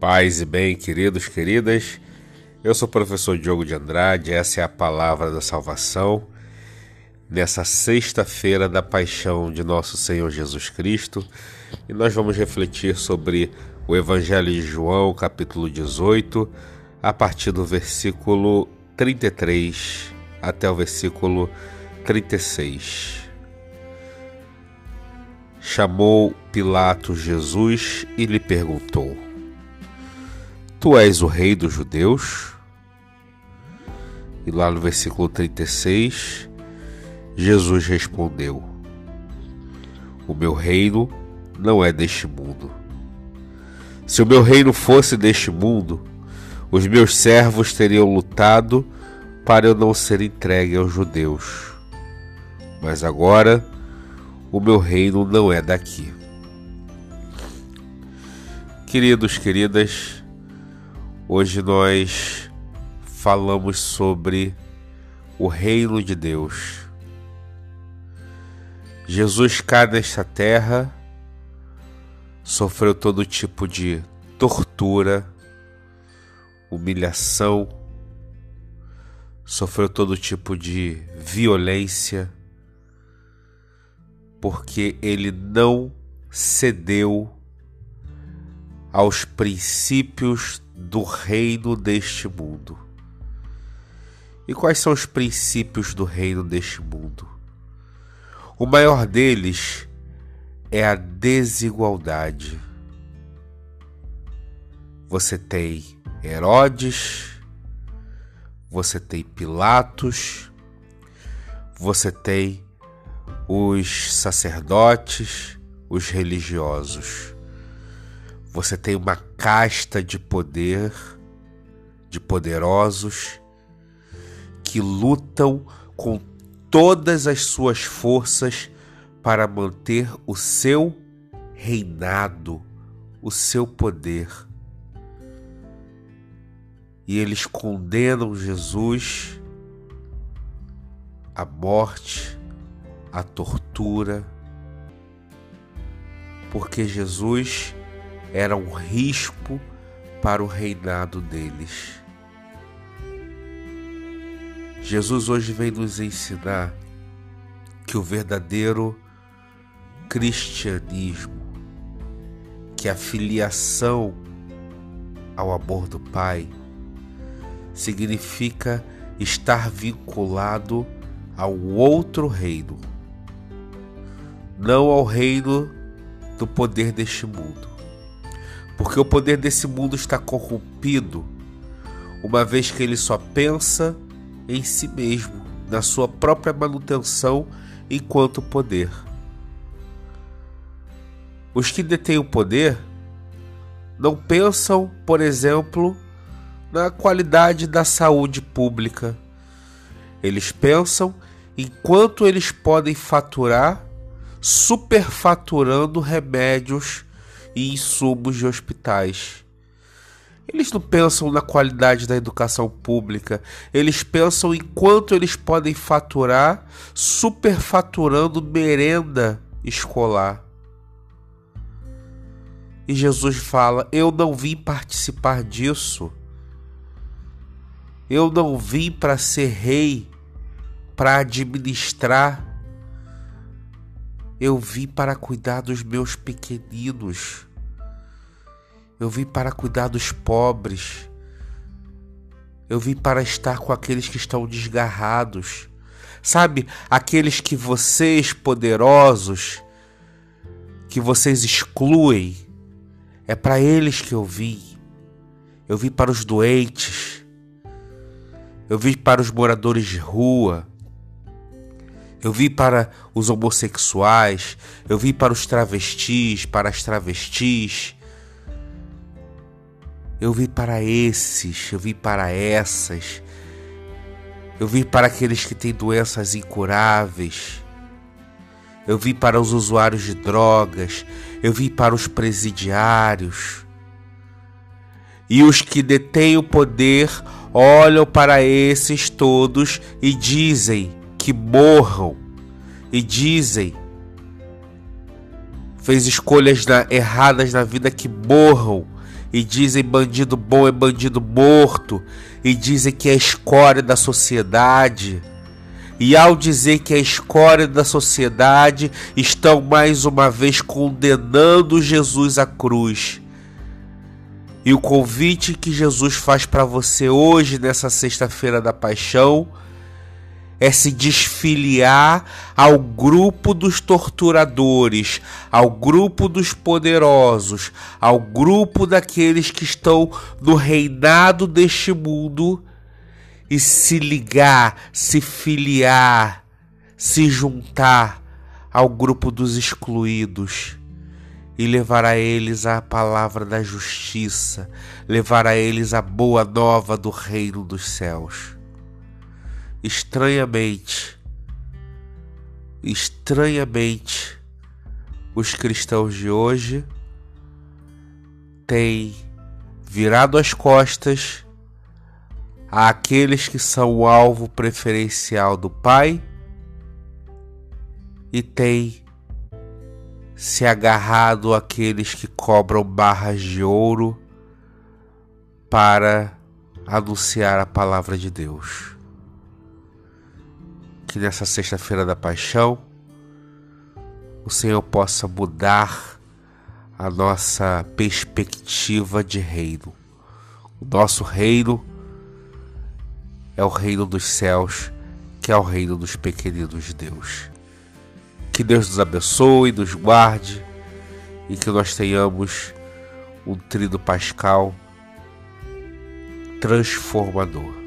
Paz e bem, queridos, queridas. Eu sou o professor Diogo de Andrade, essa é a palavra da salvação. Nessa sexta-feira da paixão de nosso Senhor Jesus Cristo, e nós vamos refletir sobre o Evangelho de João, capítulo 18, a partir do versículo 33 até o versículo 36. Chamou Pilatos Jesus e lhe perguntou: Tu és o rei dos judeus? E lá no versículo 36, Jesus respondeu: O meu reino não é deste mundo. Se o meu reino fosse deste mundo, os meus servos teriam lutado para eu não ser entregue aos judeus. Mas agora o meu reino não é daqui. Queridos, queridas, Hoje nós falamos sobre o reino de Deus. Jesus cai nesta terra, sofreu todo tipo de tortura, humilhação, sofreu todo tipo de violência, porque ele não cedeu aos princípios do reino deste mundo. E quais são os princípios do reino deste mundo? O maior deles é a desigualdade. Você tem Herodes, você tem Pilatos, você tem os sacerdotes, os religiosos. Você tem uma casta de poder, de poderosos, que lutam com todas as suas forças para manter o seu reinado, o seu poder. E eles condenam Jesus à morte, à tortura, porque Jesus era um risco para o reinado deles. Jesus hoje vem nos ensinar que o verdadeiro cristianismo, que a filiação ao amor do Pai, significa estar vinculado ao outro reino, não ao reino do poder deste mundo porque o poder desse mundo está corrompido, uma vez que ele só pensa em si mesmo, na sua própria manutenção enquanto poder. Os que detêm o poder não pensam, por exemplo, na qualidade da saúde pública. Eles pensam em quanto eles podem faturar superfaturando remédios e insumos de hospitais. Eles não pensam na qualidade da educação pública, eles pensam em quanto eles podem faturar superfaturando merenda escolar. E Jesus fala: Eu não vim participar disso. Eu não vim para ser rei, para administrar. Eu vim para cuidar dos meus pequeninos. Eu vim para cuidar dos pobres. Eu vim para estar com aqueles que estão desgarrados. Sabe, aqueles que vocês, poderosos, que vocês excluem, é para eles que eu vim. Eu vim para os doentes. Eu vim para os moradores de rua. Eu vim para os homossexuais. Eu vim para os travestis, para as travestis. Eu vim para esses, eu vim para essas. Eu vim para aqueles que têm doenças incuráveis. Eu vim para os usuários de drogas. Eu vim para os presidiários. E os que detêm o poder olham para esses todos e dizem que morram. E dizem fez escolhas na, erradas na vida que morram e dizem bandido bom é bandido morto, e dizem que é escória da sociedade. E ao dizer que é escória da sociedade, estão mais uma vez condenando Jesus à cruz. E o convite que Jesus faz para você hoje, nessa sexta-feira da paixão, é se desfiliar ao grupo dos torturadores, ao grupo dos poderosos, ao grupo daqueles que estão no reinado deste mundo e se ligar, se filiar, se juntar ao grupo dos excluídos e levar a eles a palavra da justiça, levar a eles a boa nova do reino dos céus. Estranhamente, estranhamente, os cristãos de hoje têm virado as costas àqueles que são o alvo preferencial do Pai e têm se agarrado àqueles que cobram barras de ouro para anunciar a palavra de Deus. Que nessa sexta-feira da paixão o Senhor possa mudar a nossa perspectiva de reino. O nosso reino é o reino dos céus, que é o reino dos pequeninos de Deus. Que Deus nos abençoe, nos guarde e que nós tenhamos um trido pascal transformador.